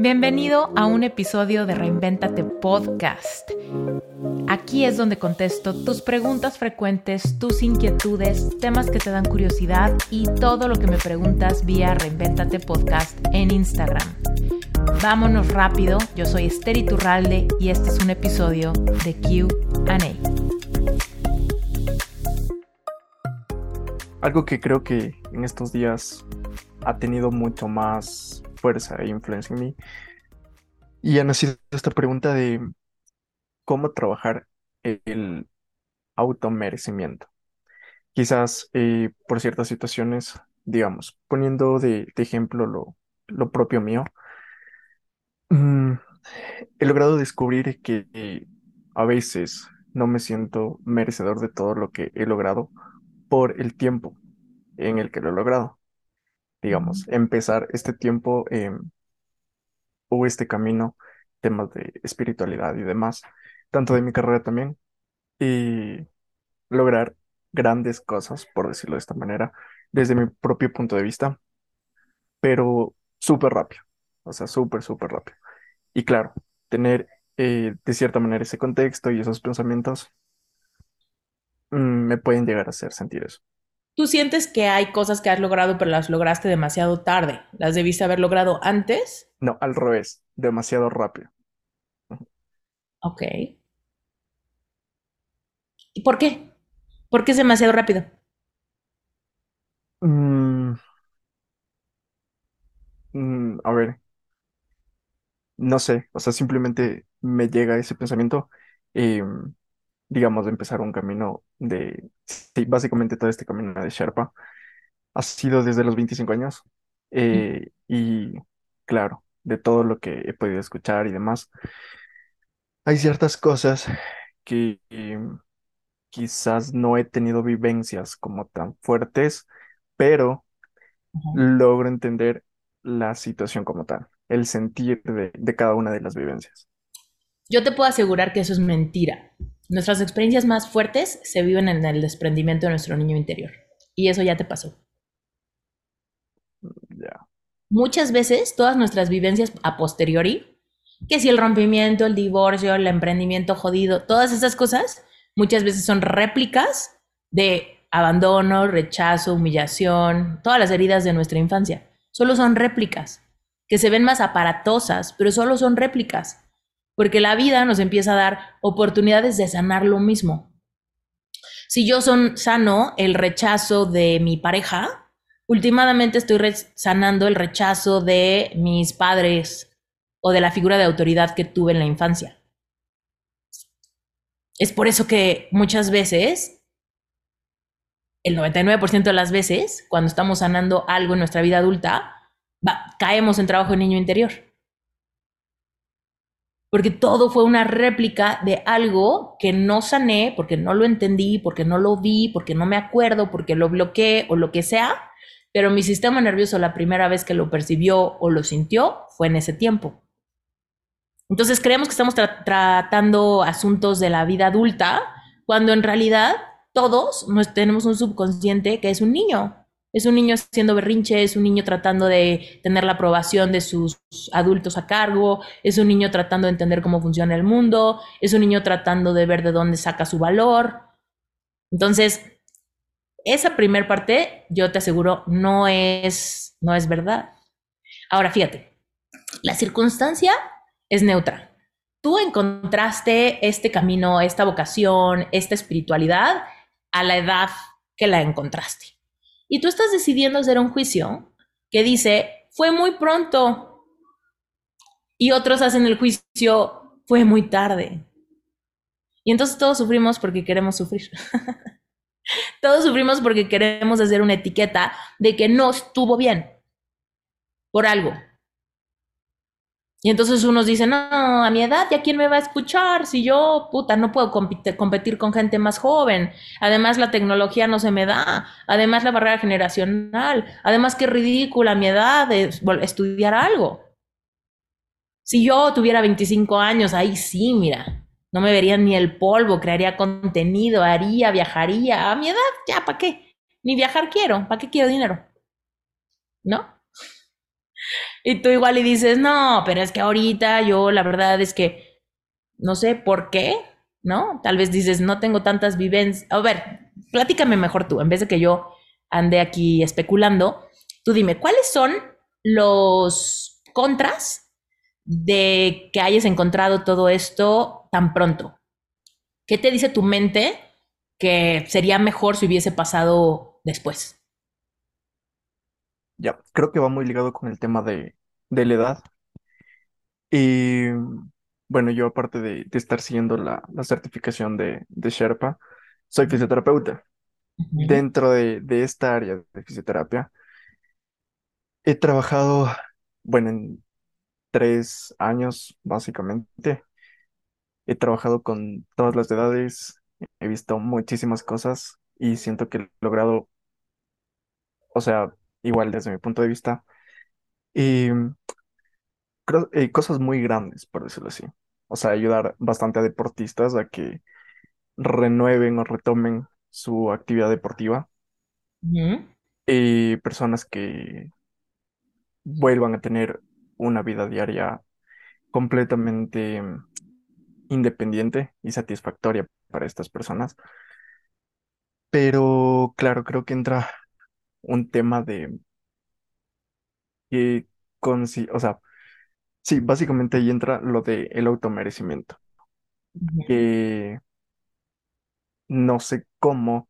Bienvenido a un episodio de Reinventate Podcast. Aquí es donde contesto tus preguntas frecuentes, tus inquietudes, temas que te dan curiosidad y todo lo que me preguntas vía Reinventate Podcast en Instagram. Vámonos rápido, yo soy Esther Iturralde y este es un episodio de QA. Algo que creo que en estos días ha tenido mucho más fuerza e influencia en mí. Y ha nacido esta pregunta de cómo trabajar el automerecimiento. Quizás eh, por ciertas situaciones, digamos, poniendo de, ejemplo lo, lo, propio mío, mm, he logrado descubrir que eh, a veces no me siento merecedor de todo lo que he logrado por el tiempo en el que lo he logrado digamos, empezar este tiempo o este camino, temas de espiritualidad y demás, tanto de mi carrera también, y lograr grandes cosas, por decirlo de esta manera, desde mi propio punto de vista, pero súper rápido, o sea, súper, súper rápido. Y claro, tener eh, de cierta manera ese contexto y esos pensamientos mm, me pueden llegar a hacer sentir eso. ¿Tú sientes que hay cosas que has logrado pero las lograste demasiado tarde? ¿Las debiste haber logrado antes? No, al revés, demasiado rápido. Ok. ¿Y por qué? ¿Por qué es demasiado rápido? Mm, mm, a ver, no sé, o sea, simplemente me llega ese pensamiento. Em, digamos, de empezar un camino de, sí, básicamente todo este camino de Sherpa ha sido desde los 25 años eh, y claro, de todo lo que he podido escuchar y demás, hay ciertas cosas que em, quizás no he tenido vivencias como tan fuertes, pero logro entender la situación como tal, el sentir de cada una de las vivencias. Yo te puedo asegurar que eso es mentira. Nuestras experiencias más fuertes se viven en el desprendimiento de nuestro niño interior. Y eso ya te pasó. Muchas veces todas nuestras vivencias a posteriori, que si el rompimiento, el divorcio, el emprendimiento jodido, todas esas cosas, muchas veces son réplicas de abandono, rechazo, humillación, todas las heridas de nuestra infancia. Solo son réplicas, que se ven más aparatosas, pero solo son réplicas porque la vida nos empieza a dar oportunidades de sanar lo mismo. Si yo son, sano el rechazo de mi pareja, últimamente estoy sanando el rechazo de mis padres o de la figura de autoridad que tuve en la infancia. Es por eso que muchas veces, el 99% de las veces, cuando estamos sanando algo en nuestra vida adulta, caemos en trabajo de niño interior porque todo fue una réplica de algo que no sané, porque no lo entendí, porque no lo vi, porque no me acuerdo, porque lo bloqueé o lo que sea, pero mi sistema nervioso la primera vez que lo percibió o lo sintió fue en ese tiempo. Entonces creemos que estamos tratando asuntos de la vida adulta, cuando en realidad todos tenemos un subconsciente que es un niño es un niño haciendo berrinche, es un niño tratando de tener la aprobación de sus adultos a cargo, es un niño tratando de entender cómo funciona el mundo, es un niño tratando de ver de dónde saca su valor. Entonces, esa primera parte, yo te aseguro, no es, no es verdad. Ahora, fíjate, la circunstancia es neutra. Tú encontraste este camino, esta vocación, esta espiritualidad a la edad que la encontraste. Y tú estás decidiendo hacer un juicio que dice, fue muy pronto. Y otros hacen el juicio, fue muy tarde. Y entonces todos sufrimos porque queremos sufrir. todos sufrimos porque queremos hacer una etiqueta de que no estuvo bien por algo. Y entonces unos dicen, no, a mi edad, ¿ya quién me va a escuchar? Si yo, puta, no puedo competir con gente más joven. Además, la tecnología no se me da. Además, la barrera generacional. Además, qué ridícula mi edad de estudiar algo. Si yo tuviera 25 años, ahí sí, mira, no me verían ni el polvo, crearía contenido, haría, viajaría. A mi edad, ya, ¿para qué? Ni viajar quiero, ¿para qué quiero dinero? ¿No? Y tú igual y dices, no, pero es que ahorita yo la verdad es que no sé por qué, ¿no? Tal vez dices, no tengo tantas vivencias. A ver, platícame mejor tú, en vez de que yo ande aquí especulando, tú dime, ¿cuáles son los contras de que hayas encontrado todo esto tan pronto? ¿Qué te dice tu mente que sería mejor si hubiese pasado después? Ya, creo que va muy ligado con el tema de, de la edad. Y bueno, yo aparte de, de estar siguiendo la, la certificación de, de Sherpa, soy fisioterapeuta. Dentro de, de esta área de fisioterapia, he trabajado, bueno, en tres años básicamente. He trabajado con todas las edades, he visto muchísimas cosas y siento que he logrado, o sea, igual desde mi punto de vista, y creo- eh, cosas muy grandes, por decirlo así. O sea, ayudar bastante a deportistas a que renueven o retomen su actividad deportiva y personas que vuelvan a tener una vida diaria completamente mm, independiente y satisfactoria para estas personas. Pero claro, creo que entra un tema de que consi- o sea, sí, básicamente ahí entra lo de el automerecimiento, que no sé cómo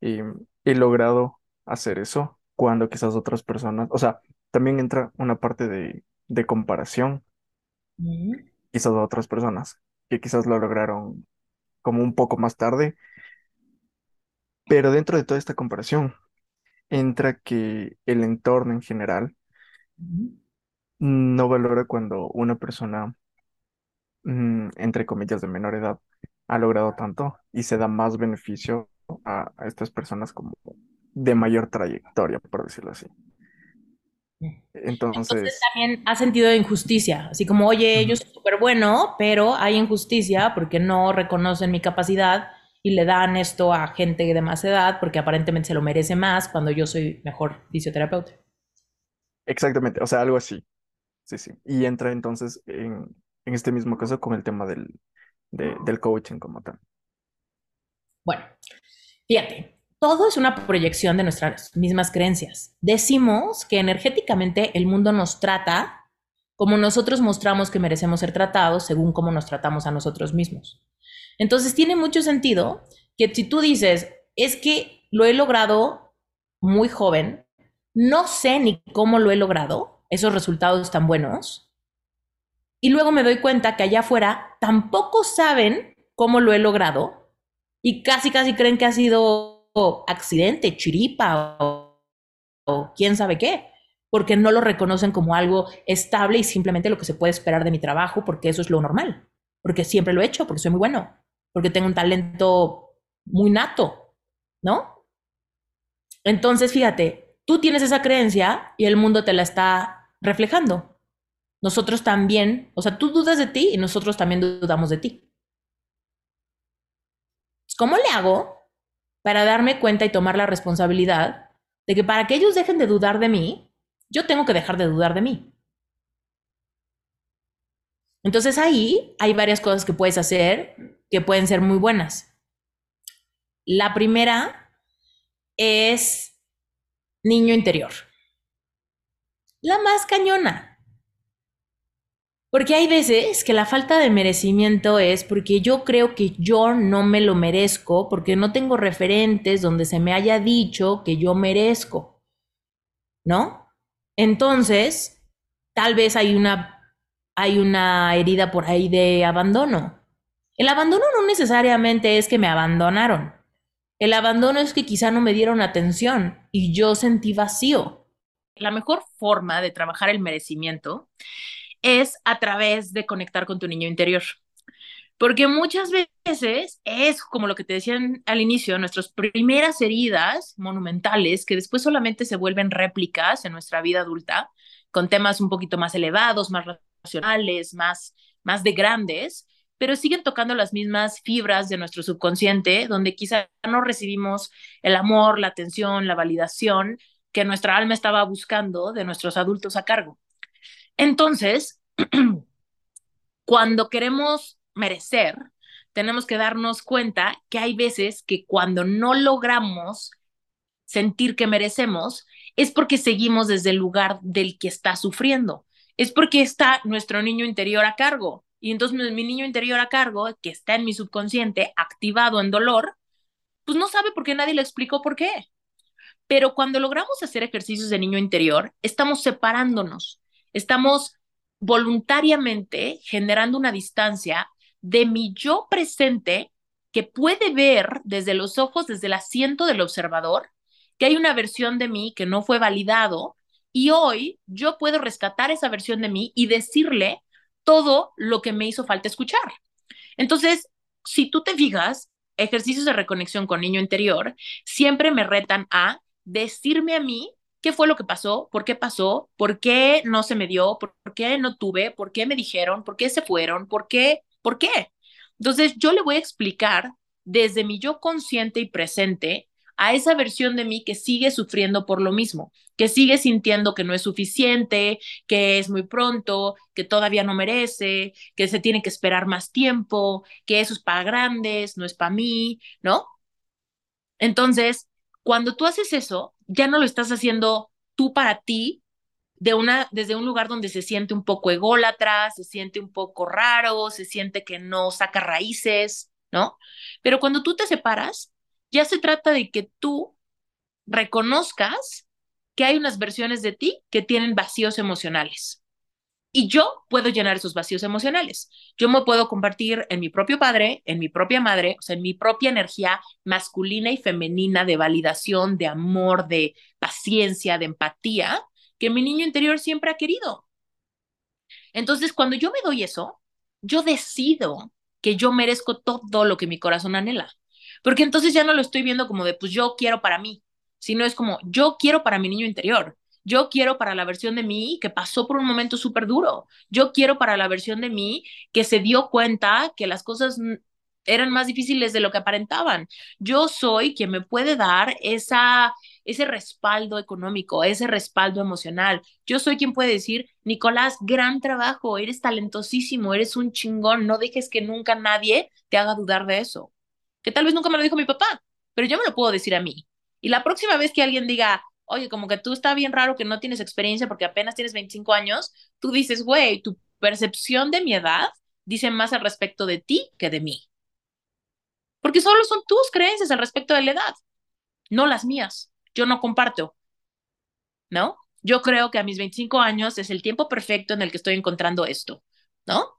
eh, he logrado hacer eso cuando quizás otras personas, o sea, también entra una parte de, de comparación, Ujú, quizás a otras personas que quizás lo lograron como un poco más tarde, pero dentro de toda esta comparación entra que el entorno en general no valora cuando una persona, mm, entre comillas, de menor edad ha logrado tanto y se da más beneficio a, a estas personas como de mayor trayectoria, por decirlo así. Entonces Entonces, también ha sentido injusticia, así como, oye, yo soy súper bueno, pero hay injusticia porque no reconocen mi capacidad y le dan esto a gente de más edad porque aparentemente se lo merece más cuando yo soy mejor fisioterapeuta. exactamente, o sea, algo así, sí, sí. Y entra entonces en, en este mismo caso con el tema del, de- del coaching como tal. Bueno, fíjate, todo es una proyección de nuestras mismas creencias. Decimos que energéticamente el mundo nos trata como nosotros mostramos que merecemos ser tratados según cómo nos tratamos a nosotros mismos. Entonces tiene mucho sentido que si tú dices, es que lo he logrado muy joven, no sé ni cómo lo he logrado, esos resultados tan buenos, y luego me doy cuenta que allá afuera tampoco saben cómo lo he logrado y casi casi creen que ha sido accidente, chiripa o, o quién sabe qué, porque no lo reconocen como algo estable y simplemente lo que se puede esperar de mi trabajo, porque eso es lo normal, porque siempre lo he hecho, porque soy muy bueno, porque tengo un talento muy nato, ¿no? Entonces, fíjate, tú tienes esa creencia y el mundo te la está reflejando. Nosotros también, o sea, tú dudas de ti y nosotros también dudamos de ti. ¿Cómo le hago para darme cuenta y tomar la responsabilidad de que para que ellos dejen de dudar de mí, yo tengo que dejar de dudar de mí? Entonces ahí hay varias cosas que puedes hacer que pueden ser muy buenas. La primera es niño interior. La más cañona. Porque hay veces que la falta de merecimiento es porque yo creo que yo no me lo merezco, porque no tengo referentes donde se me haya dicho que yo merezco, ¿no? Entonces, tal vez hay una, hay una herida por ahí de abandono. El abandono no necesariamente es que me abandonaron. El abandono es que quizá no me dieron atención y yo sentí vacío. La mejor forma de trabajar el merecimiento es a través de conectar con tu niño interior. Porque muchas veces es como lo que te decían al inicio, nuestras primeras heridas monumentales que después solamente se vuelven réplicas en nuestra vida adulta, con temas un poquito más elevados, más racionales, más, más de grandes, pero siguen tocando las mismas fibras de nuestro subconsciente, donde quizá no recibimos el amor, la atención, la validación que nuestra alma estaba buscando de nuestros adultos a cargo. Entonces, cuando queremos merecer, tenemos que darnos cuenta que hay veces que cuando no logramos sentir que merecemos, es porque seguimos desde el lugar del que está sufriendo. Es porque está nuestro niño interior a cargo. Y entonces mi niño interior a cargo, que está en mi subconsciente, activado en dolor, pues no sabe por qué nadie le explicó por qué. Pero cuando logramos hacer ejercicios de niño interior, estamos separándonos, estamos voluntariamente generando una distancia de mi yo presente que puede ver desde los ojos, desde el asiento del observador, que hay una versión de mí que no fue validado y hoy yo puedo rescatar esa versión de mí y decirle todo lo que me hizo falta escuchar. Entonces, si tú te fijas, ejercicios de reconexión con niño interior siempre me retan a decirme a mí qué fue lo que pasó, por qué pasó, por qué no se me dio, por, qué no tuve, por qué me dijeron, por qué se fueron, por qué, por qué. Entonces yo le voy a explicar desde mi yo consciente y presente a esa versión de mí que sigue sufriendo por lo mismo, que sigue sintiendo que no es suficiente, que es muy pronto, que todavía no merece, que se tiene que esperar más tiempo, que eso es para grandes, no es para mí, ¿no? Entonces, cuando tú haces eso, ya no lo estás haciendo tú para ti, de una, desde un lugar donde se siente un poco ególatra, se siente un poco raro, se siente que no saca raíces, ¿no? Pero cuando tú te separas, ya se trata de que tú reconozcas que hay unas versiones de ti que tienen vacíos emocionales. Y yo puedo llenar esos vacíos emocionales. Yo me puedo compartir en mi propio padre, en mi propia madre, o sea, en mi propia energía masculina y femenina de validación, de amor, de paciencia, de empatía, que mi niño interior siempre ha querido. Entonces, cuando yo me doy eso, yo decido que yo merezco todo lo que mi corazón anhela. Porque entonces ya no lo estoy viendo como de, pues yo quiero para mí, sino es como, yo quiero para mi niño interior. Yo quiero para la versión de mí que pasó por un momento súper duro. Yo quiero para la versión de mí que se dio cuenta que las cosas eran más difíciles de lo que aparentaban. Yo soy quien me puede dar esa, ese respaldo económico, ese respaldo emocional. Yo soy quien puede decir, Nicolás, gran trabajo, eres talentosísimo, eres un chingón, no dejes que nunca nadie te haga dudar de eso. Que tal vez nunca me lo dijo mi papá, pero yo me lo puedo decir a mí. Y la próxima vez que alguien diga, oye, como que tú está bien raro que no tienes experiencia porque apenas tienes 25 años, tú dices, güey, tu percepción de mi edad dice más al respecto de ti que de mí. Porque solo son tus creencias al respecto de la edad, no las mías. Yo no comparto, ¿no? Yo creo que a mis 25 años es el tiempo perfecto en el que estoy encontrando esto, ¿no?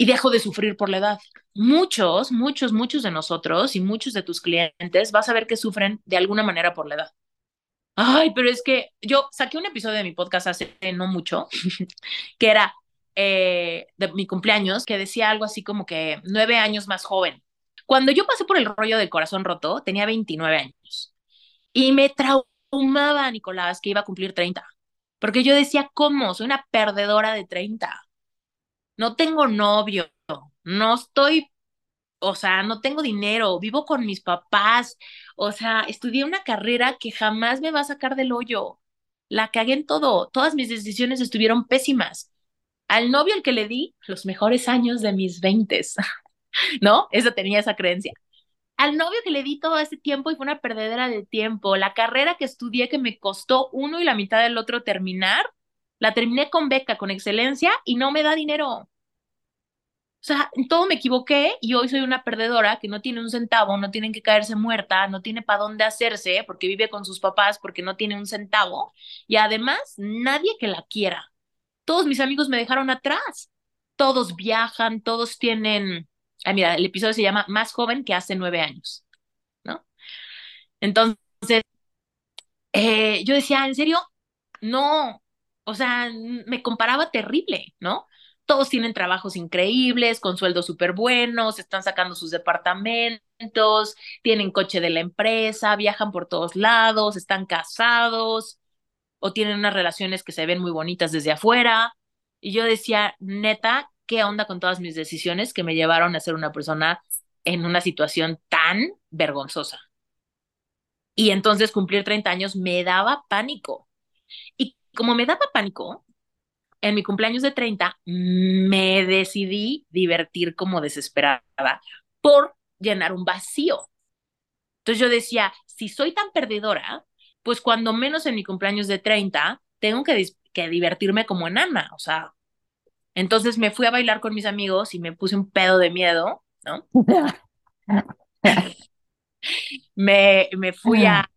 Y dejo de sufrir por la edad. Muchos, muchos, muchos de nosotros y muchos de tus clientes vas a ver que sufren de alguna manera por la edad. Ay, pero es que yo saqué un episodio de mi podcast hace no mucho, que era eh, de mi cumpleaños, que decía algo así como que nueve años más joven. Cuando yo pasé por el rollo del corazón roto, tenía 29 años. Y me traumaba, Nicolás, que iba a cumplir 30. Porque yo decía, ¿cómo? Soy una perdedora de 30. No tengo novio, no estoy o sea, no tengo dinero, vivo con mis papás, o sea, estudié una carrera que jamás me va a sacar del hoyo. La cagué en todo, todas mis decisiones estuvieron pésimas. Al novio al que le di los mejores años de mis veintes, ¿no? Eso tenía esa creencia. Al novio que le di todo ese tiempo y fue una perdedera de tiempo. La carrera que estudié que me costó uno y la mitad del otro terminar, la terminé con beca, con excelencia y no me da dinero. O sea, en todo me equivoqué y hoy soy una perdedora que no tiene un centavo, no tiene que caerse muerta, no tiene para dónde hacerse porque vive con sus papás porque no tiene un centavo y además nadie que la quiera. Todos mis amigos me dejaron atrás. Todos viajan, todos tienen... Ah, mira, el episodio se llama Más joven que hace nueve años, ¿no? Entonces, eh, yo decía, ¿en serio? No, o sea, me comparaba terrible, ¿no? todos tienen trabajos increíbles, con sueldos súper buenos, están sacando sus departamentos, tienen coche de la empresa, viajan por todos lados, están casados o tienen unas relaciones que se ven muy bonitas desde afuera. Y yo decía, neta, ¿qué onda con todas mis decisiones que me llevaron a ser una persona en una situación tan vergonzosa? Y entonces cumplir 30 años me daba pánico. Y como me daba pánico, en mi cumpleaños de 30 me decidí divertir como desesperada por llenar un vacío. Entonces yo decía, si soy tan perdedora, pues cuando menos en mi cumpleaños de 30, tengo que, que divertirme como enana, o sea, entonces me fui a bailar con mis amigos y me puse un pedo de miedo, ¿no? me, me fui a,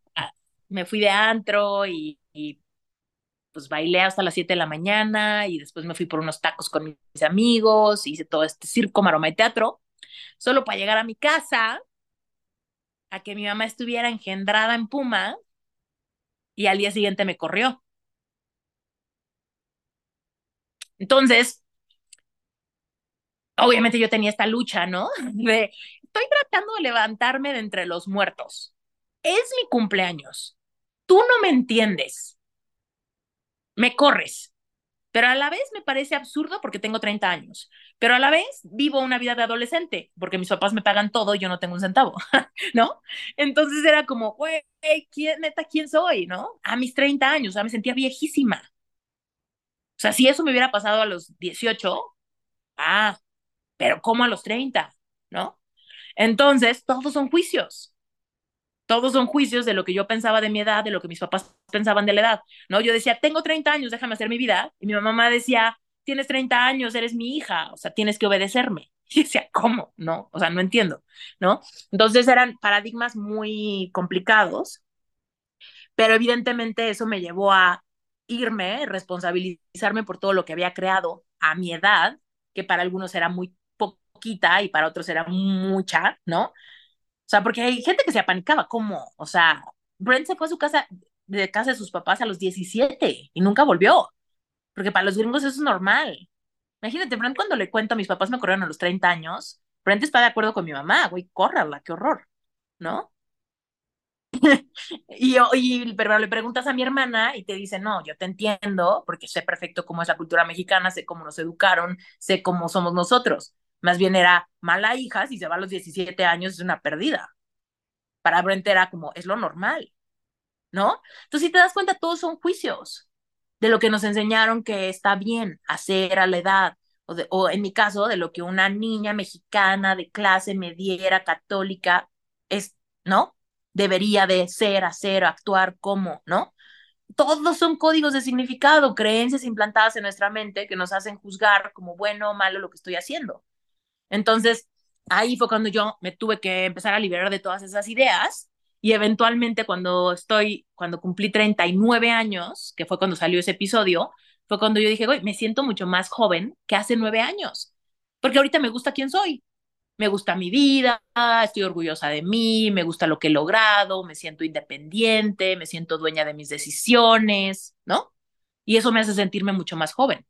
me fui de antro y, y, pues bailé hasta las 7 de la mañana y después me fui por unos tacos con mis amigos, hice todo este circo, maroma y teatro, solo para llegar a mi casa, a que mi mamá estuviera engendrada en Puma y al día siguiente me corrió. Entonces, obviamente yo tenía esta lucha, ¿no? De, estoy tratando de levantarme de entre los muertos. Es mi cumpleaños. Tú no me entiendes. Me corres. Pero a la vez me parece absurdo porque tengo 30 años. Pero a la vez vivo una vida de adolescente porque mis papás me pagan todo y yo no tengo un centavo, ¿no? Entonces era como, güey, ¿quién, neta, quién soy, no? A mis 30 años, o sea, me sentía viejísima. O sea, si eso me hubiera pasado a los 18, ah, pero ¿cómo a los 30? ¿No? Entonces, todos son juicios. Todos son juicios de lo que yo pensaba de mi edad, de lo que mis papás pensaban de la edad, ¿no? Yo decía, tengo 30 años, déjame hacer mi vida. Y mi mamá decía, tienes 30 años, eres mi hija, o sea, tienes que obedecerme. Y decía, ¿cómo? No, o sea, no entiendo, ¿no? Entonces eran paradigmas muy complicados, pero evidentemente eso me llevó a irme, responsabilizarme por todo lo que había creado a mi edad, que para algunos era muy poquita y para otros era mucha, ¿no? O sea, porque hay gente que se apanicaba, ¿cómo? O sea, Brent se fue a su casa, de casa de sus papás a los 17 y nunca volvió, porque para los gringos eso es normal. Imagínate, Brent, cuando le cuento a mis papás me corrieron a los 30 años, Brent está de acuerdo con mi mamá, güey, córrala, qué horror, ¿no? y, y, pero le preguntas a mi hermana y te dice, no, yo te entiendo porque sé perfecto cómo es la cultura mexicana, sé cómo nos educaron, sé cómo somos nosotros. Más bien era mala hija, si se va a los 17 años es una pérdida. Para Brent era como, es lo normal, ¿no? Entonces, si te das cuenta, todos son juicios de lo que nos enseñaron que está bien hacer a la edad, o, en mi caso, de lo que una niña mexicana de clase mediera católica es, ¿no? debería de ser, hacer, actuar como, ¿no? Todos son códigos de significado, creencias implantadas en nuestra mente que nos hacen juzgar como bueno o malo lo que estoy haciendo. Entonces, ahí fue cuando yo me tuve que empezar a liberar de todas esas ideas y eventualmente cuando estoy, cuando cumplí 39 años, que fue cuando salió ese episodio, fue cuando yo dije, me siento mucho más joven que hace nueve años, porque ahorita me gusta quién soy, me gusta mi vida, estoy orgullosa de mí, me gusta lo que he logrado, me siento independiente, me siento dueña de mis decisiones, ¿no? Y eso me hace sentirme mucho más joven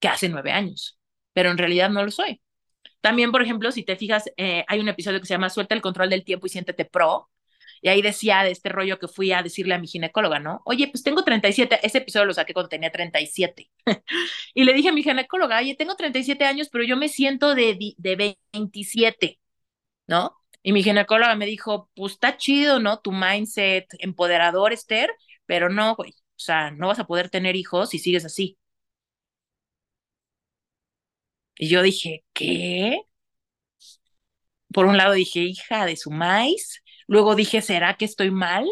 que hace nueve años, pero en realidad no lo soy. También, por ejemplo, si te fijas, eh, hay un episodio que se llama Suelta el control del tiempo y siéntete pro, y ahí decía de este rollo que fui a decirle a mi ginecóloga, ¿no? Oye, pues tengo 37, ese episodio lo saqué cuando tenía 37. y le dije a mi ginecóloga, oye, tengo 37 años, pero yo me siento de, de 27, ¿no? Y mi ginecóloga me dijo, pues está chido, ¿no? Tu mindset empoderador, Esther, pero no, güey, o sea, no vas a poder tener hijos si sigues así. Y yo dije, ¿qué? Por un lado dije, hija de su maíz, Luego dije, ¿será que estoy mal?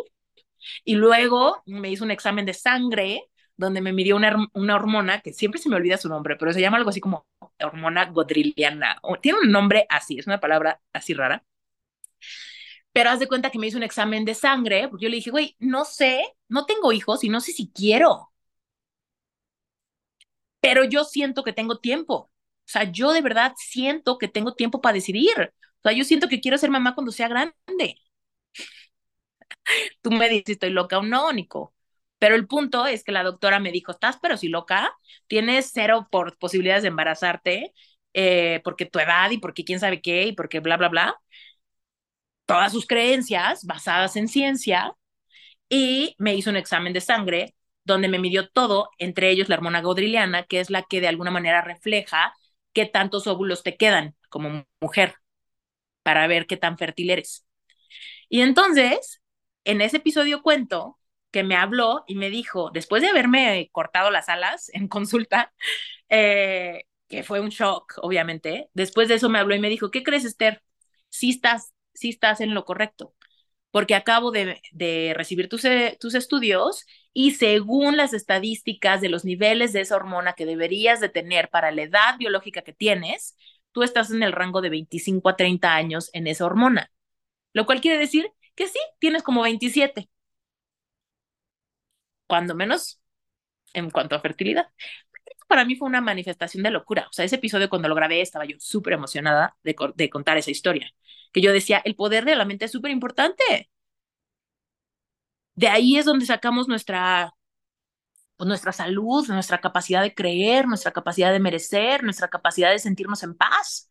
Y luego me hizo un examen de sangre donde me midió una, una hormona, que siempre se me olvida su nombre, pero se llama algo así como hormona godriliana. Tiene un nombre así, es una palabra así rara. Pero haz de cuenta que me hizo un examen de sangre, porque yo le dije, güey, no sé, no tengo hijos y no sé si quiero. Pero yo siento que tengo tiempo. O sea, yo de verdad siento que tengo tiempo para decidir. O sea, yo siento que quiero ser mamá cuando sea grande. Tú me dices estoy loca o no, Nico. Pero el punto es que la doctora me dijo, estás pero si loca, tienes cero por posibilidades de embarazarte, eh, porque tu edad y porque quién sabe qué y porque bla, bla, bla. Todas sus creencias basadas en ciencia y me hizo un examen de sangre donde me midió todo, entre ellos la hormona godriliana, que es la que de alguna manera refleja qué tantos óvulos te quedan como mujer para ver qué tan fértil eres. Y entonces en ese episodio cuento que me habló y me dijo, después de haberme cortado las alas en consulta, eh, que fue un shock, obviamente, después de eso me habló y me dijo, ¿qué crees, Esther? Sí estás, sí estás en lo correcto, porque acabo de, recibir tus, eh, tus estudios y según las estadísticas de los niveles de esa hormona que deberías de tener para la edad biológica que tienes, tú estás en el rango de 25 a 30 años en esa hormona, lo cual quiere decir que sí, tienes como 27, cuando menos en cuanto a fertilidad. Para mí fue una manifestación de locura. O sea, ese episodio cuando lo grabé estaba yo súper emocionada de, de, contar esa historia. Que yo decía, el poder de la mente es súper importante. De ahí es donde sacamos nuestra, pues, nuestra salud, nuestra capacidad de creer, nuestra capacidad de merecer, nuestra capacidad de sentirnos en paz.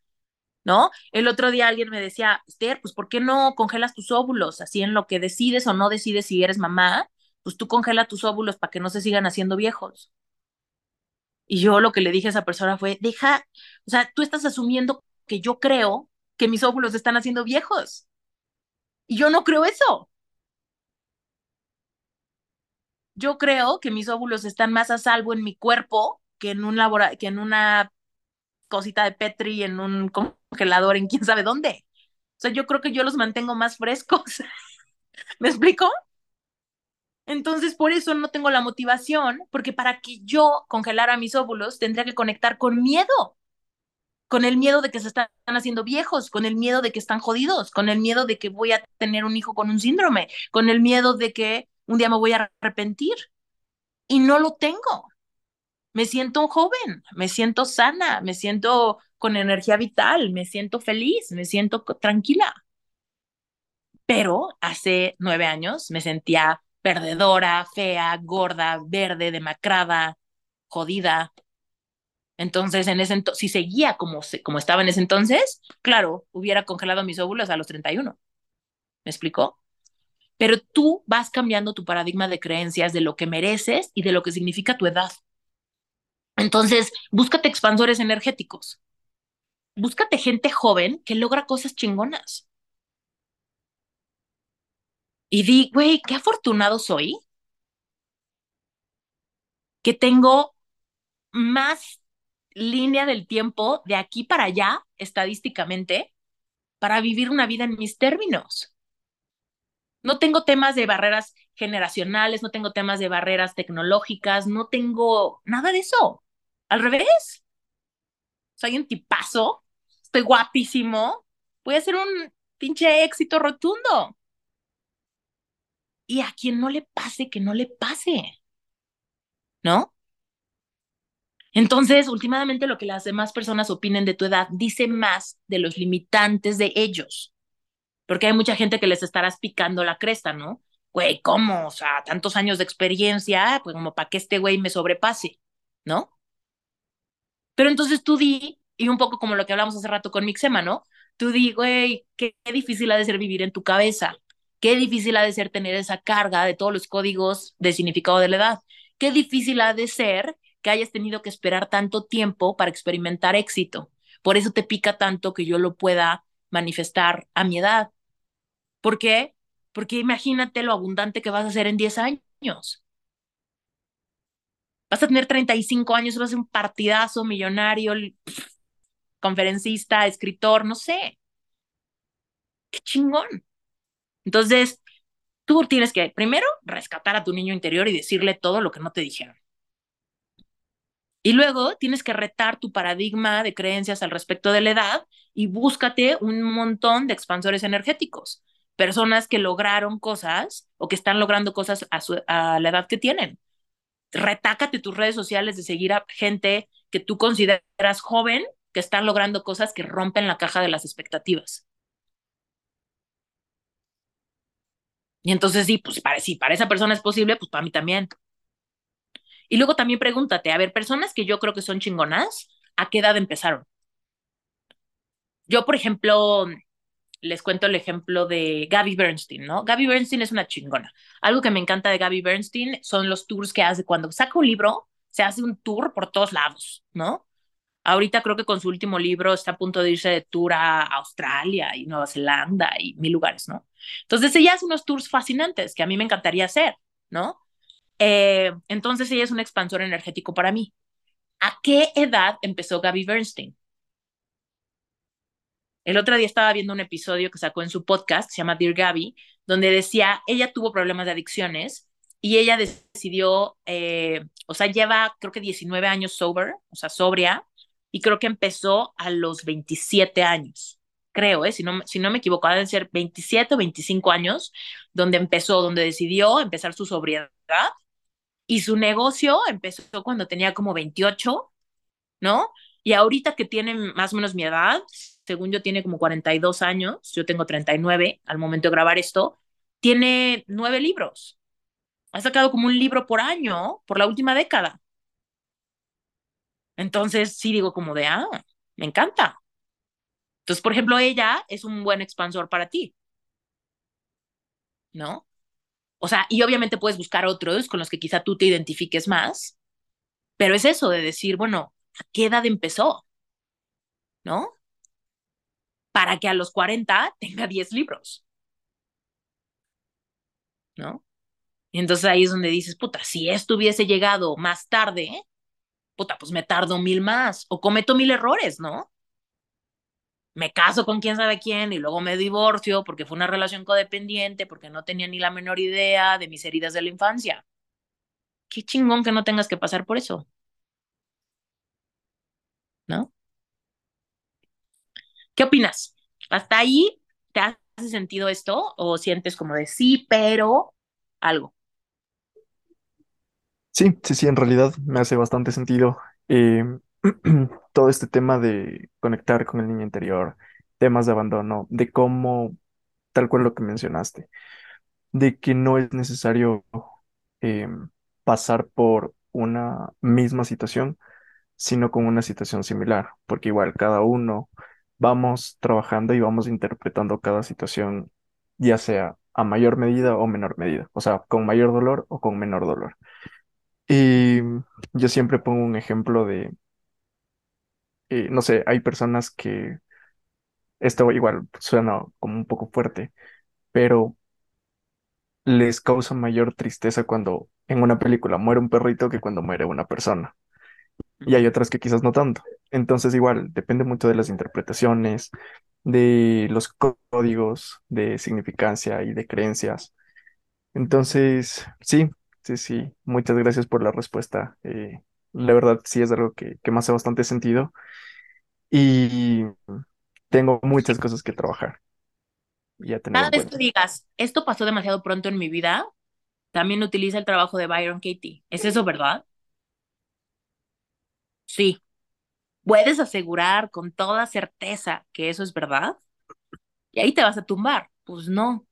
¿No? El otro día alguien me decía, Esther, pues ¿por qué no congelas tus óvulos? Así en lo que decides o no decides si eres mamá, pues tú congela tus óvulos para que no se sigan haciendo viejos. Y yo lo que le dije a esa persona fue, deja, o sea, tú estás asumiendo que yo creo que mis óvulos están haciendo viejos. Y yo no creo eso. Yo creo que mis óvulos están más a salvo en mi cuerpo que en un que en una cosita de Petri, en un congelador, en quién sabe dónde. O sea, yo creo que yo los mantengo más frescos. ¿Me explico? Entonces, por eso no tengo la motivación, porque para que yo congelara mis óvulos tendría que conectar con miedo, con el miedo de que se están haciendo viejos, con el miedo de que están jodidos, con el miedo de que voy a tener un hijo con un síndrome, con el miedo de que un día me voy a arrepentir. Y no lo tengo. Me siento joven, me siento sana, me siento con energía vital, me siento feliz, me siento tranquila. Pero hace nueve años me sentía perdedora, fea, gorda, verde, demacrada, jodida. Entonces, en ese si seguía como, como estaba en ese entonces, claro, hubiera congelado mis óvulos a los 31. ¿Me explicó? Pero tú vas cambiando tu paradigma de creencias de lo que mereces y de lo que significa tu edad. Entonces, búscate expansores energéticos. Búscate gente joven que logra cosas chingonas y di, güey, qué afortunado soy que tengo más línea del tiempo de aquí para allá, estadísticamente, para vivir una vida en mis términos. No tengo temas de barreras generacionales, no tengo temas de barreras tecnológicas, no tengo nada de eso. Al revés. Soy un tipazo, estoy guapísimo, voy a ser un pinche éxito rotundo y a quien no le pase, que no le pase. ¿No? Entonces, últimamente lo que las demás personas opinen de tu edad dice más de los limitantes de ellos. Porque hay mucha gente que les estarás picando la cresta, ¿no? Güey, ¿cómo? O sea, tantos años de experiencia, pues como para que este güey me sobrepase, ¿no? Pero entonces tú di, y un poco como lo que hablamos hace rato con Mixema, ¿no? Tú di, güey, qué, qué difícil ha de ser vivir en tu cabeza. Qué difícil ha de ser tener esa carga de todos los códigos de significado de la edad. Qué difícil ha de ser que hayas tenido que esperar tanto tiempo para experimentar éxito. Por eso te pica tanto que yo lo pueda manifestar a mi edad. ¿Por qué? Porque imagínate lo abundante que vas a ser en 10 años. Vas a tener 35 años, vas a ser un partidazo millonario, conferencista, escritor, no sé. Qué chingón. Entonces, tú tienes que, primero, rescatar a tu niño interior y decirle todo lo que no te dijeron. Y luego tienes que retar tu paradigma de creencias al respecto de la edad y búscate un montón de expansores energéticos, personas que lograron cosas o que están logrando cosas a, a la edad que tienen. Retácate tus redes sociales de seguir a gente que tú consideras joven, que están logrando cosas que rompen la caja de las expectativas. Y entonces sí, pues para, si para esa persona es posible, pues para mí también. Y luego también pregúntate, a ver, personas que yo creo que son chingonas, ¿a qué edad empezaron? Yo, por ejemplo, les cuento el ejemplo de Gaby Bernstein, ¿no? Gaby Bernstein es una chingona. Algo que me encanta de Gaby Bernstein son los tours que hace cuando saca un libro, se hace un tour por todos lados, ¿no? Ahorita creo que con su último libro está a punto de irse de tour a Australia y Nueva Zelanda y mil lugares, ¿no? Entonces ella hace unos tours fascinantes que a mí me encantaría hacer. ¿no? Eh, entonces ella es un expansor energético para mí. ¿A qué edad empezó Gaby Bernstein? El otro día estaba viendo un episodio que sacó en su podcast, se llama Dear Gaby, donde decía, ella tuvo problemas de adicciones y ella decidió, eh, o sea, lleva creo que 19 años sober, o sea, sobria, y creo que empezó a los 27 años, creo, ¿eh? si, no, si no me equivoco, deben ser 27 o 25 años, donde empezó, donde decidió empezar su sobriedad y su negocio empezó cuando tenía como 28, ¿no? Y ahorita que tiene más o menos mi edad, según yo tiene como 42 años, yo tengo 39 al momento de grabar esto, tiene nueve libros. Ha sacado como un libro por año por la última década. Entonces sí digo como de, ah, me encanta. Entonces, por ejemplo, ella es un buen expansor para ti. ¿No? O sea, y obviamente puedes buscar otros con los que quizá tú te identifiques más, pero es eso de decir, bueno, ¿a qué edad empezó? ¿No? Para que a los 40 tenga 10 libros. ¿No? Y entonces ahí es donde dices, puta, si esto hubiese llegado más tarde, puta, pues me tardo mil más o cometo mil errores, ¿no? Me caso con quién sabe quién y luego me divorcio porque fue una relación codependiente, porque no tenía ni la menor idea de mis heridas de la infancia. Qué chingón que no tengas que pasar por eso. ¿No? ¿Qué opinas? ¿Hasta ahí te hace sentido esto o sientes como de sí, pero algo? Sí, sí, sí, en realidad me hace bastante sentido. Eh, todo este tema de conectar con el niño interior, temas de abandono, de cómo, tal cual lo que mencionaste, de que no es necesario em, pasar por una misma situación, sino con una situación similar, porque igual cada uno vamos trabajando y vamos interpretando cada situación, ya sea a mayor medida o menor medida, o sea, con mayor dolor o con menor dolor. Y yo siempre pongo un ejemplo de eh, no sé, hay personas que esto igual suena como un poco fuerte, pero les causa mayor tristeza cuando en una película muere un perrito que cuando muere una persona. Y hay otras que quizás no tanto. Entonces igual, depende mucho de las interpretaciones, de los códigos de significancia y de creencias. Entonces, sí, sí, sí, muchas gracias por la respuesta. Eh, la verdad sí es algo que, que me hace bastante sentido y tengo muchas cosas que trabajar y a tener Cada en vez que cuenta. digas, esto pasó demasiado pronto en mi vida, también utiliza el trabajo de Byron Katie. ¿Es eso verdad? Sí. ¿Puedes asegurar con toda certeza que eso es verdad? Y ahí te vas a tumbar. Pues no.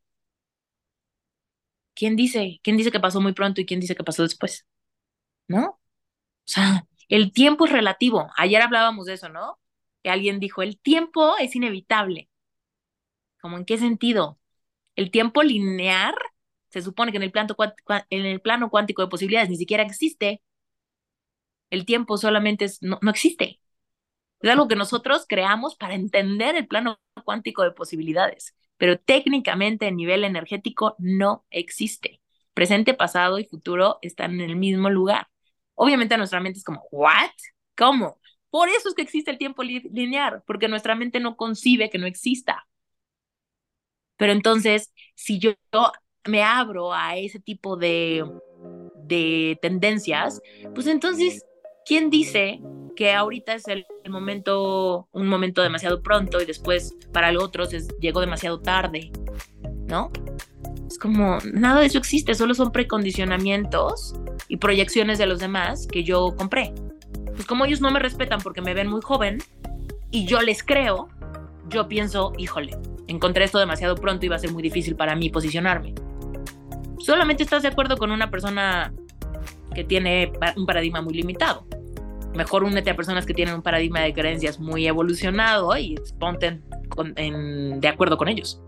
¿Quién dice? ¿Quién dice que pasó muy pronto y quién dice que pasó después? ¿No? O sea, el tiempo es relativo. Ayer hablábamos de eso, ¿no? Que alguien dijo, el tiempo es inevitable. ¿Cómo en qué sentido? El tiempo lineal se supone que en el plano, en el plano cuántico de posibilidades ni siquiera existe. El tiempo solamente es, no, no existe. Es algo que nosotros creamos para entender el plano cuántico de posibilidades, pero técnicamente a nivel energético no existe. Presente, pasado y futuro están en el mismo lugar. Obviamente nuestra mente es como, ¿what? ¿Cómo? Por eso es que existe el tiempo li lineal, porque nuestra mente no concibe que no exista. Pero entonces, si yo, me abro a ese tipo de, de tendencias, pues entonces, ¿quién dice que ahorita es el, el, momento, un momento demasiado pronto y después para el otro se llegó demasiado tarde? ¿No? Es como, nada de eso existe, solo son precondicionamientos y proyecciones de los demás que yo compré. Pues como ellos no me respetan porque me ven muy joven y yo les creo, yo pienso, híjole, encontré esto demasiado pronto y va a ser muy difícil para mí posicionarme. Solamente estás de acuerdo con una persona que tiene un paradigma muy limitado. Mejor únete a personas que tienen un paradigma de creencias muy evolucionado y ponte de acuerdo con ellos.